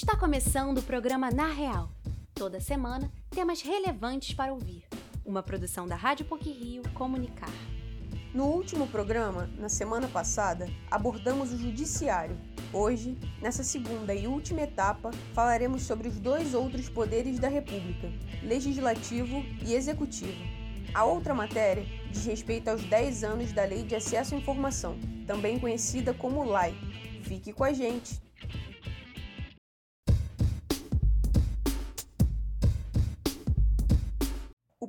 Está começando o programa Na Real. Toda semana, temas relevantes para ouvir. Uma produção da Rádio PUC Rio Comunicar. No último programa, na semana passada, abordamos o Judiciário. Hoje, nessa segunda e última etapa, falaremos sobre os dois outros poderes da República, Legislativo e Executivo. A outra matéria diz respeito aos 10 anos da Lei de Acesso à Informação, também conhecida como LAI. Fique com a gente!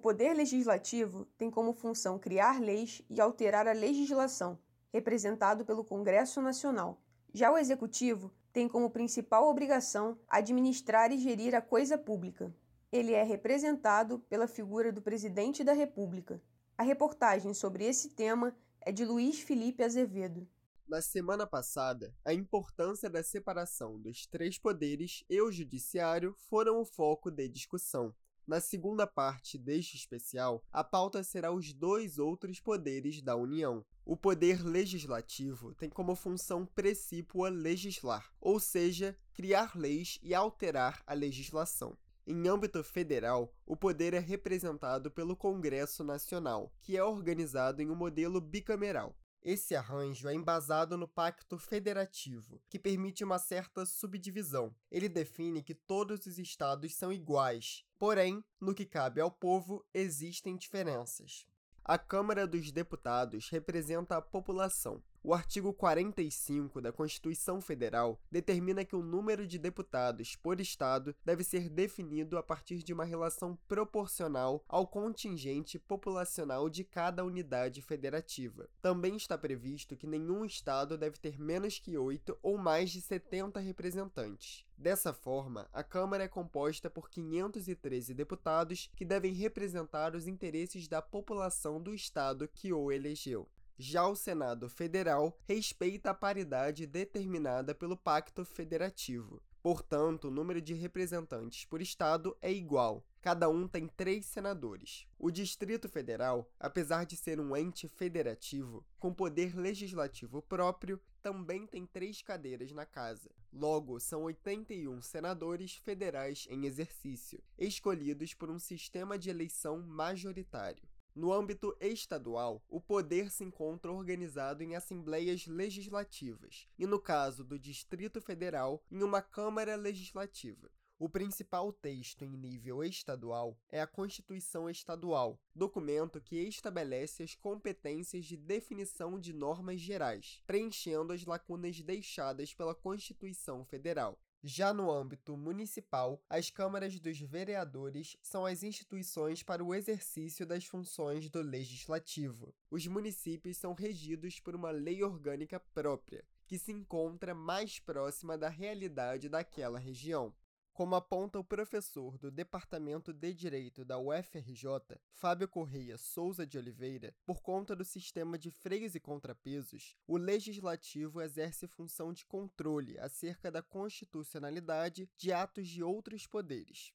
Poder Legislativo tem como função criar leis e alterar a legislação, representado pelo Congresso Nacional. Já o Executivo tem como principal obrigação administrar e gerir a coisa pública. Ele é representado pela figura do Presidente da República. A reportagem sobre esse tema é de Luiz Felipe Azevedo. Na semana passada, a importância da separação dos três poderes e o judiciário foram o foco de discussão. Na segunda parte deste especial, a pauta será os dois outros poderes da União. O poder legislativo tem como função precípua legislar, ou seja, criar leis e alterar a legislação. Em âmbito federal, o poder é representado pelo Congresso Nacional, que é organizado em um modelo bicameral. Esse arranjo é embasado no Pacto Federativo, que permite uma certa subdivisão. Ele define que todos os estados são iguais, porém, no que cabe ao povo, existem diferenças. A Câmara dos Deputados representa a população, o artigo 45 da Constituição Federal determina que o número de deputados por estado deve ser definido a partir de uma relação proporcional ao contingente populacional de cada unidade federativa. Também está previsto que nenhum estado deve ter menos que 8 ou mais de 70 representantes. Dessa forma, a Câmara é composta por 513 deputados que devem representar os interesses da população do estado que o elegeu. Já o Senado Federal respeita a paridade determinada pelo Pacto Federativo. Portanto, o número de representantes por estado é igual. Cada um tem três senadores. O Distrito Federal, apesar de ser um ente federativo com poder legislativo próprio, também tem três cadeiras na casa. Logo, são 81 senadores federais em exercício, escolhidos por um sistema de eleição majoritário. No âmbito estadual, o poder se encontra organizado em assembleias legislativas, e no caso do Distrito Federal, em uma Câmara Legislativa. O principal texto em nível estadual é a Constituição Estadual, documento que estabelece as competências de definição de normas gerais, preenchendo as lacunas deixadas pela Constituição Federal. Já no âmbito municipal, as câmaras dos vereadores são as instituições para o exercício das funções do legislativo. Os municípios são regidos por uma lei orgânica própria, que se encontra mais próxima da realidade daquela região. Como aponta o professor do Departamento de Direito da UFRJ, Fábio Correia Souza de Oliveira, por conta do sistema de freios e contrapesos, o legislativo exerce função de controle acerca da constitucionalidade de atos de outros poderes.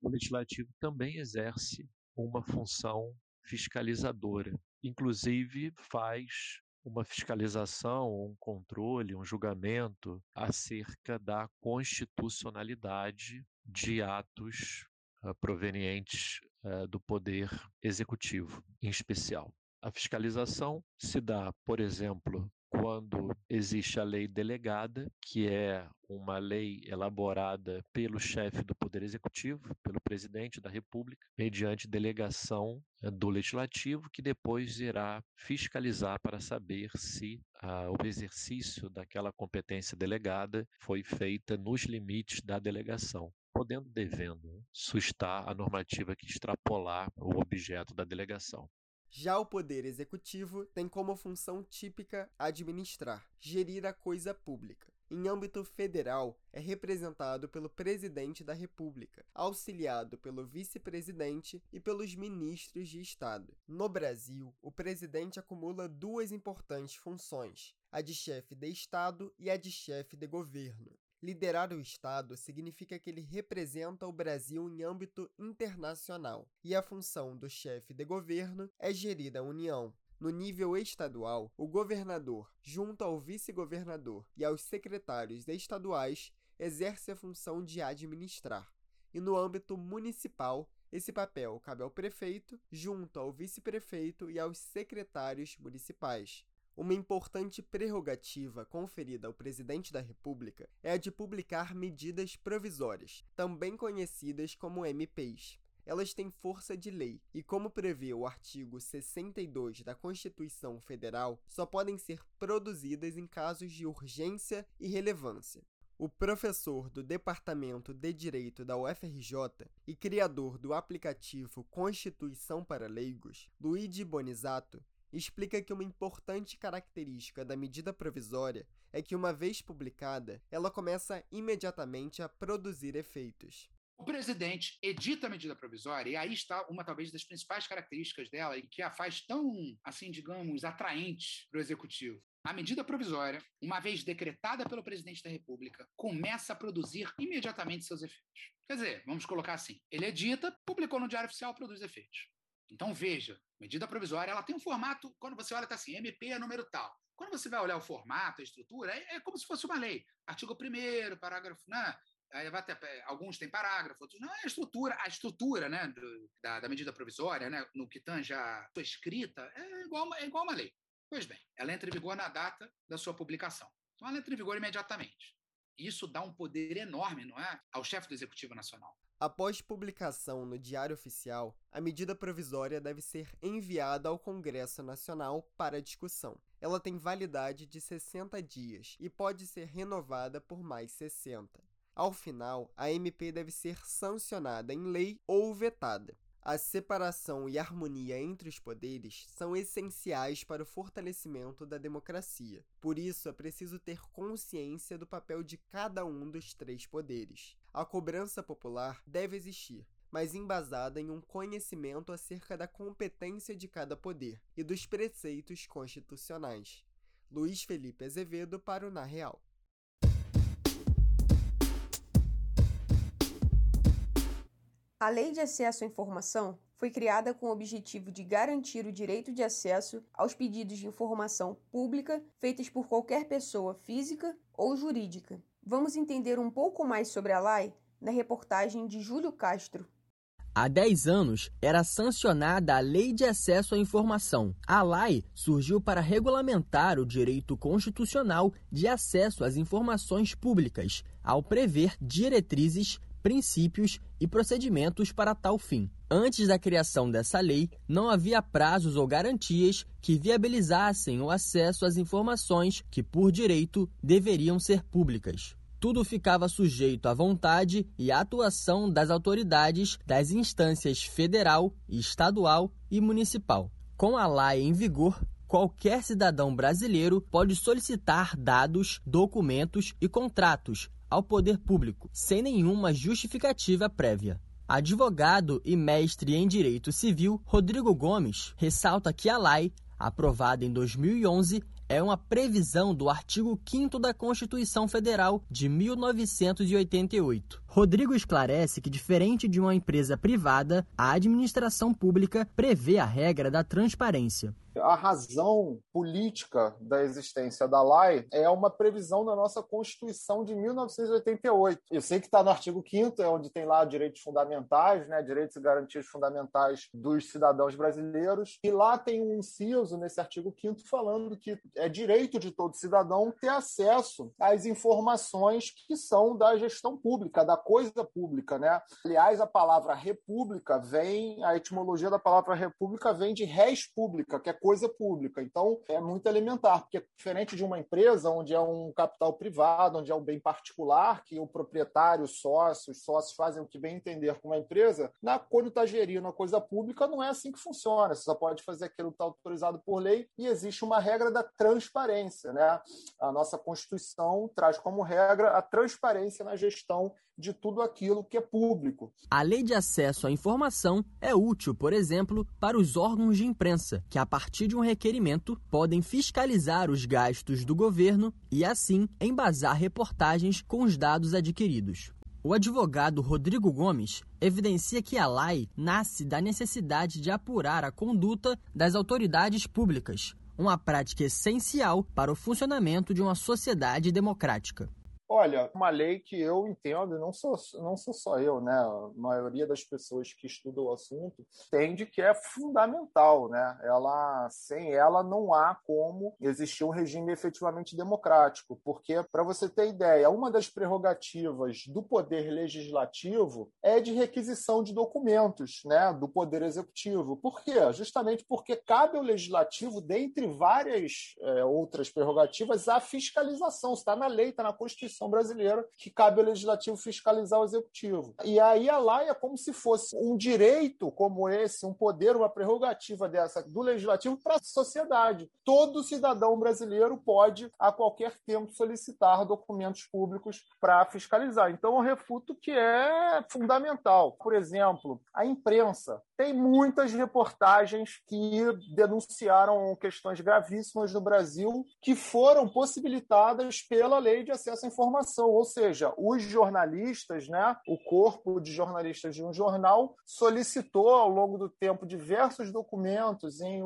O legislativo também exerce uma função fiscalizadora, inclusive faz uma fiscalização, um controle, um julgamento acerca da constitucionalidade de atos uh, provenientes uh, do poder executivo, em especial. A fiscalização se dá, por exemplo, quando existe a lei delegada, que é uma lei elaborada pelo chefe do Poder Executivo, pelo presidente da República, mediante delegação eh, do Legislativo, que depois irá fiscalizar para saber se ah, o exercício daquela competência delegada foi feita nos limites da delegação podendo devendo sustar a normativa que extrapolar o objeto da delegação. Já o poder executivo tem como função típica administrar, gerir a coisa pública. Em âmbito federal, é representado pelo presidente da República, auxiliado pelo vice-presidente e pelos ministros de Estado. No Brasil, o presidente acumula duas importantes funções: a de chefe de Estado e a de chefe de governo. Liderar o Estado significa que ele representa o Brasil em âmbito internacional, e a função do chefe de governo é gerir a União. No nível estadual, o governador, junto ao vice-governador e aos secretários estaduais, exerce a função de administrar, e no âmbito municipal, esse papel cabe ao prefeito, junto ao vice-prefeito e aos secretários municipais. Uma importante prerrogativa conferida ao presidente da República é a de publicar medidas provisórias, também conhecidas como MPs. Elas têm força de lei e, como prevê o artigo 62 da Constituição Federal, só podem ser produzidas em casos de urgência e relevância. O professor do Departamento de Direito da UFRJ e criador do aplicativo Constituição para Leigos, Luigi Bonizato, explica que uma importante característica da medida provisória é que, uma vez publicada, ela começa imediatamente a produzir efeitos. O presidente edita a medida provisória, e aí está uma talvez das principais características dela e que a faz tão, assim, digamos, atraente para o executivo. A medida provisória, uma vez decretada pelo presidente da República, começa a produzir imediatamente seus efeitos. Quer dizer, vamos colocar assim: ele edita, publicou no Diário Oficial, produz efeitos. Então veja, medida provisória, ela tem um formato, quando você olha, está assim, MP é número tal. Quando você vai olhar o formato, a estrutura, é, é como se fosse uma lei. Artigo 1 parágrafo. Né? Aí vai ter, alguns têm parágrafo, outros não. É a estrutura, a estrutura né, do, da, da, medida provisória, né, no que tange a sua escrita, é igual, é igual uma lei. Pois bem, ela entra em vigor na data da sua publicação. Então, ela entra em vigor imediatamente. Isso dá um poder enorme, não é, ao chefe do Executivo Nacional. Após publicação no Diário Oficial, a medida provisória deve ser enviada ao Congresso Nacional para discussão. Ela tem validade de 60 dias e pode ser renovada por mais 60. Ao final, a MP deve ser sancionada em lei ou vetada. A separação e harmonia entre os poderes são essenciais para o fortalecimento da democracia. Por isso, é preciso ter consciência do papel de cada um dos três poderes. A cobrança popular deve existir, mas embasada em um conhecimento acerca da competência de cada poder e dos preceitos constitucionais. Luiz Felipe Azevedo para o Na Real. A Lei de Acesso à Informação foi criada com o objetivo de garantir o direito de acesso aos pedidos de informação pública feitos por qualquer pessoa física ou jurídica. Vamos entender um pouco mais sobre a lei na reportagem de Júlio Castro. Há 10 anos era sancionada a Lei de Acesso à Informação. A lei surgiu para regulamentar o direito constitucional de acesso às informações públicas, ao prever diretrizes princípios e procedimentos para tal fim. Antes da criação dessa lei, não havia prazos ou garantias que viabilizassem o acesso às informações que, por direito, deveriam ser públicas. Tudo ficava sujeito à vontade e à atuação das autoridades das instâncias federal, estadual e municipal. Com a lei em vigor, qualquer cidadão brasileiro pode solicitar dados, documentos e contratos ao poder público, sem nenhuma justificativa prévia. Advogado e mestre em Direito Civil, Rodrigo Gomes ressalta que a lei, aprovada em 2011, é uma previsão do artigo 5 da Constituição Federal de 1988. Rodrigo esclarece que, diferente de uma empresa privada, a administração pública prevê a regra da transparência. A razão política da existência da lei é uma previsão da nossa Constituição de 1988. Eu sei que está no artigo 5 é onde tem lá direitos fundamentais, né, direitos e garantias fundamentais dos cidadãos brasileiros, e lá tem um inciso nesse artigo 5 falando que é direito de todo cidadão ter acesso às informações que são da gestão pública, da coisa pública, né? Aliás, a palavra república vem, a etimologia da palavra república vem de res pública, que é coisa pública. Então, é muito elementar, porque diferente de uma empresa onde é um capital privado, onde é um bem particular, que o proprietário, os sócios, os sócios fazem o que bem entender com uma empresa, na, quando está gerindo a coisa pública, não é assim que funciona. Você só pode fazer aquilo que está autorizado por lei e existe uma regra da transparência. Né? A nossa Constituição traz como regra a transparência na gestão de tudo aquilo que é público. A lei de acesso à informação é útil, por exemplo, para os órgãos de imprensa, que a partir de um requerimento podem fiscalizar os gastos do governo e assim embasar reportagens com os dados adquiridos. O advogado Rodrigo Gomes evidencia que a lei nasce da necessidade de apurar a conduta das autoridades públicas, uma prática essencial para o funcionamento de uma sociedade democrática. Olha, uma lei que eu entendo, não sou, não sou só eu, né? A maioria das pessoas que estudam o assunto entende que é fundamental, né? Ela, sem ela não há como existir um regime efetivamente democrático, porque para você ter ideia, uma das prerrogativas do poder legislativo é de requisição de documentos, né, do poder executivo. Por quê? Justamente porque cabe ao legislativo, dentre várias é, outras prerrogativas, a fiscalização. Está na lei, está na Constituição brasileira que cabe ao legislativo fiscalizar o executivo. E aí a lei é como se fosse um direito como esse, um poder, uma prerrogativa dessa do legislativo para a sociedade. Todo cidadão brasileiro pode, a qualquer tempo, solicitar documentos públicos para fiscalizar. Então, eu refuto que é fundamental. Por exemplo, a imprensa tem muitas reportagens que denunciaram questões gravíssimas no Brasil que foram possibilitadas pela lei de acesso à informação, ou seja, os jornalistas, né, o corpo de jornalistas de um jornal solicitou ao longo do tempo diversos documentos em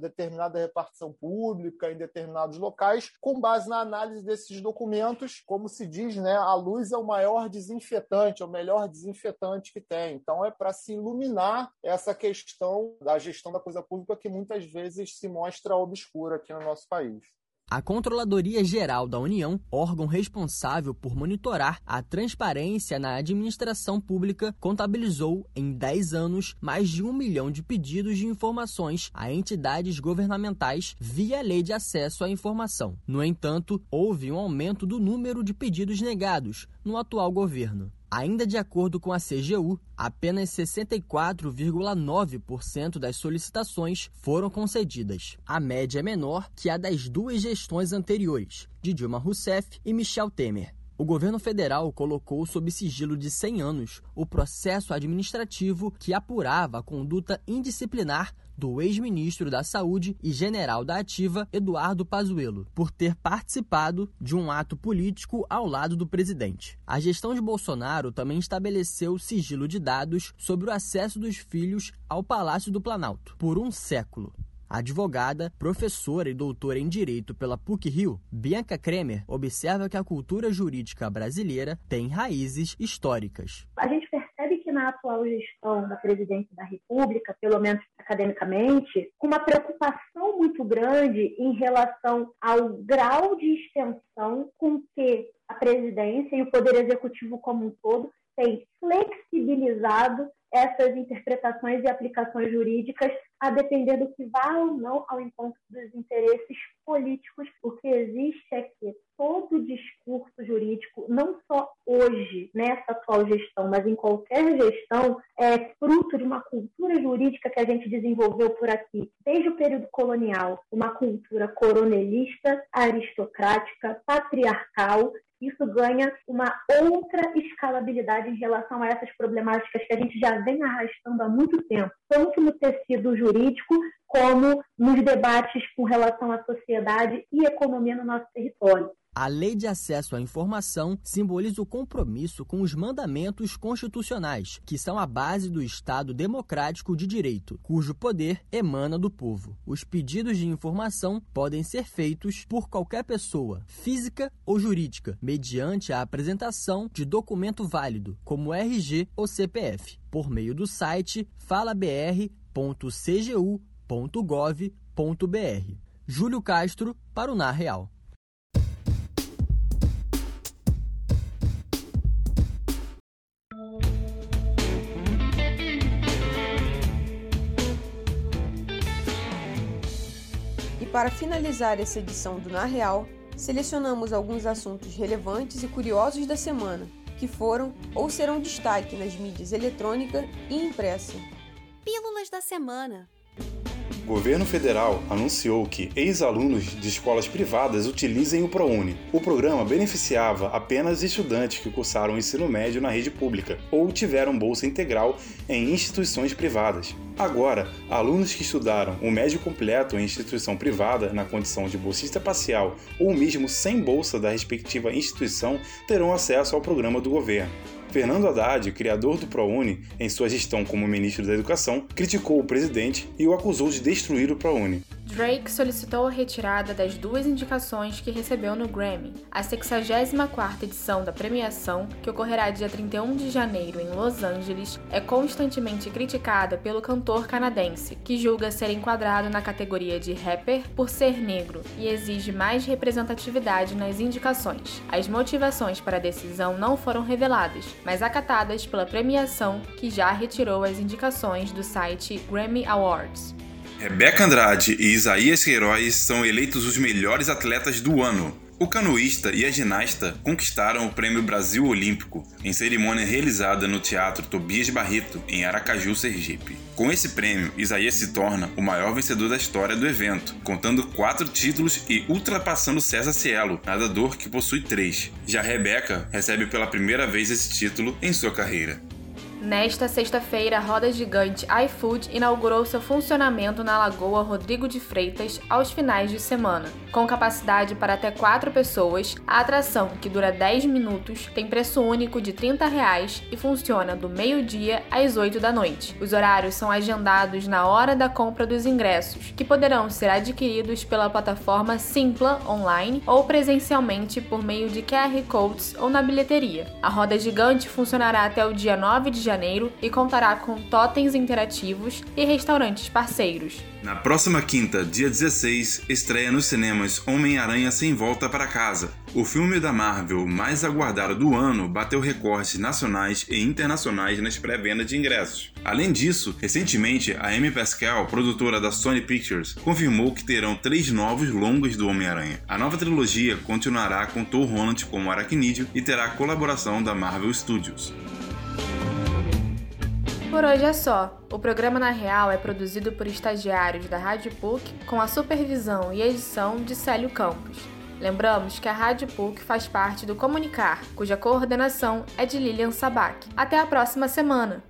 determinada repartição pública, em determinados locais, com base na análise desses documentos, como se diz, né, a luz é o maior desinfetante, é o melhor desinfetante que tem. Então é para se iluminar essa questão da gestão da coisa pública que muitas vezes se mostra obscura aqui no nosso país. A Controladoria Geral da União, órgão responsável por monitorar a transparência na administração pública, contabilizou em 10 anos mais de um milhão de pedidos de informações a entidades governamentais via Lei de Acesso à Informação. No entanto, houve um aumento do número de pedidos negados no atual governo. Ainda de acordo com a CGU, apenas 64,9% das solicitações foram concedidas. A média é menor que a das duas gestões anteriores, de Dilma Rousseff e Michel Temer. O governo federal colocou sob sigilo de 100 anos o processo administrativo que apurava a conduta indisciplinar do ex-ministro da Saúde e general da Ativa, Eduardo Pazuello, por ter participado de um ato político ao lado do presidente. A gestão de Bolsonaro também estabeleceu sigilo de dados sobre o acesso dos filhos ao Palácio do Planalto por um século. Advogada, professora e doutora em Direito pela PUC-Rio, Bianca Kremer observa que a cultura jurídica brasileira tem raízes históricas. A gente na atual gestão da presidência da República, pelo menos academicamente, uma preocupação muito grande em relação ao grau de extensão com que a presidência e o Poder Executivo como um todo têm flexibilizado essas interpretações e aplicações jurídicas a depender do que vá ou não ao encontro dos interesses políticos, porque existe aqui todo o discurso jurídico, não só hoje, nessa atual gestão, mas em qualquer gestão, é fruto de uma cultura jurídica que a gente desenvolveu por aqui, desde o período colonial, uma cultura coronelista, aristocrática, patriarcal, isso ganha uma outra escalabilidade em relação a essas problemáticas que a gente já vem arrastando há muito tempo, tanto no tecido jurídico como nos debates com relação à sociedade e economia no nosso território. A Lei de Acesso à Informação simboliza o compromisso com os mandamentos constitucionais, que são a base do Estado democrático de direito, cujo poder emana do povo. Os pedidos de informação podem ser feitos por qualquer pessoa, física ou jurídica, mediante a apresentação de documento válido, como RG ou CPF, por meio do site falabr.cgu.gov.br. Júlio Castro, para o Na Real. Para finalizar essa edição do Na Real, selecionamos alguns assuntos relevantes e curiosos da semana, que foram ou serão destaque nas mídias eletrônica e impressa. Pílulas da semana. O governo federal anunciou que ex-alunos de escolas privadas utilizem o ProUni. O programa beneficiava apenas estudantes que cursaram o ensino médio na rede pública ou tiveram bolsa integral em instituições privadas. Agora, alunos que estudaram o médio completo em instituição privada na condição de bolsista parcial ou mesmo sem bolsa da respectiva instituição terão acesso ao programa do governo. Fernando Haddad, criador do ProUni, em sua gestão como ministro da Educação, criticou o presidente e o acusou de destruir o ProUni. Drake solicitou a retirada das duas indicações que recebeu no Grammy. A 64ª edição da premiação, que ocorrerá dia 31 de janeiro em Los Angeles, é constantemente criticada pelo cantor canadense, que julga ser enquadrado na categoria de rapper por ser negro e exige mais representatividade nas indicações. As motivações para a decisão não foram reveladas, mas acatadas pela premiação, que já retirou as indicações do site Grammy Awards. Rebeca Andrade e Isaías Queiroz são eleitos os melhores atletas do ano. O canoísta e a ginasta conquistaram o Prêmio Brasil Olímpico em cerimônia realizada no Teatro Tobias Barreto, em Aracaju, Sergipe. Com esse prêmio, Isaías se torna o maior vencedor da história do evento, contando quatro títulos e ultrapassando César Cielo, nadador que possui três. Já Rebeca recebe pela primeira vez esse título em sua carreira. Nesta sexta-feira, a roda gigante iFood inaugurou seu funcionamento na Lagoa Rodrigo de Freitas aos finais de semana. Com capacidade para até 4 pessoas, a atração, que dura 10 minutos, tem preço único de 30 reais e funciona do meio-dia às 8 da noite. Os horários são agendados na hora da compra dos ingressos, que poderão ser adquiridos pela plataforma Simpla online ou presencialmente por meio de QR Codes ou na bilheteria. A roda gigante funcionará até o dia 9 de Janeiro e contará com totens interativos e restaurantes parceiros. Na próxima quinta, dia 16, estreia nos cinemas Homem-Aranha Sem Volta para Casa. O filme da Marvel mais aguardado do ano bateu recordes nacionais e internacionais nas pré-vendas de ingressos. Além disso, recentemente a Amy Pascal, produtora da Sony Pictures, confirmou que terão três novos longas do Homem-Aranha. A nova trilogia continuará com Tom Holland como Aracnídeo e terá a colaboração da Marvel Studios. Por hoje é só. O programa Na Real é produzido por estagiários da Rádio PUC com a supervisão e edição de Célio Campos. Lembramos que a Rádio PUC faz parte do Comunicar, cuja coordenação é de Lilian Sabac. Até a próxima semana!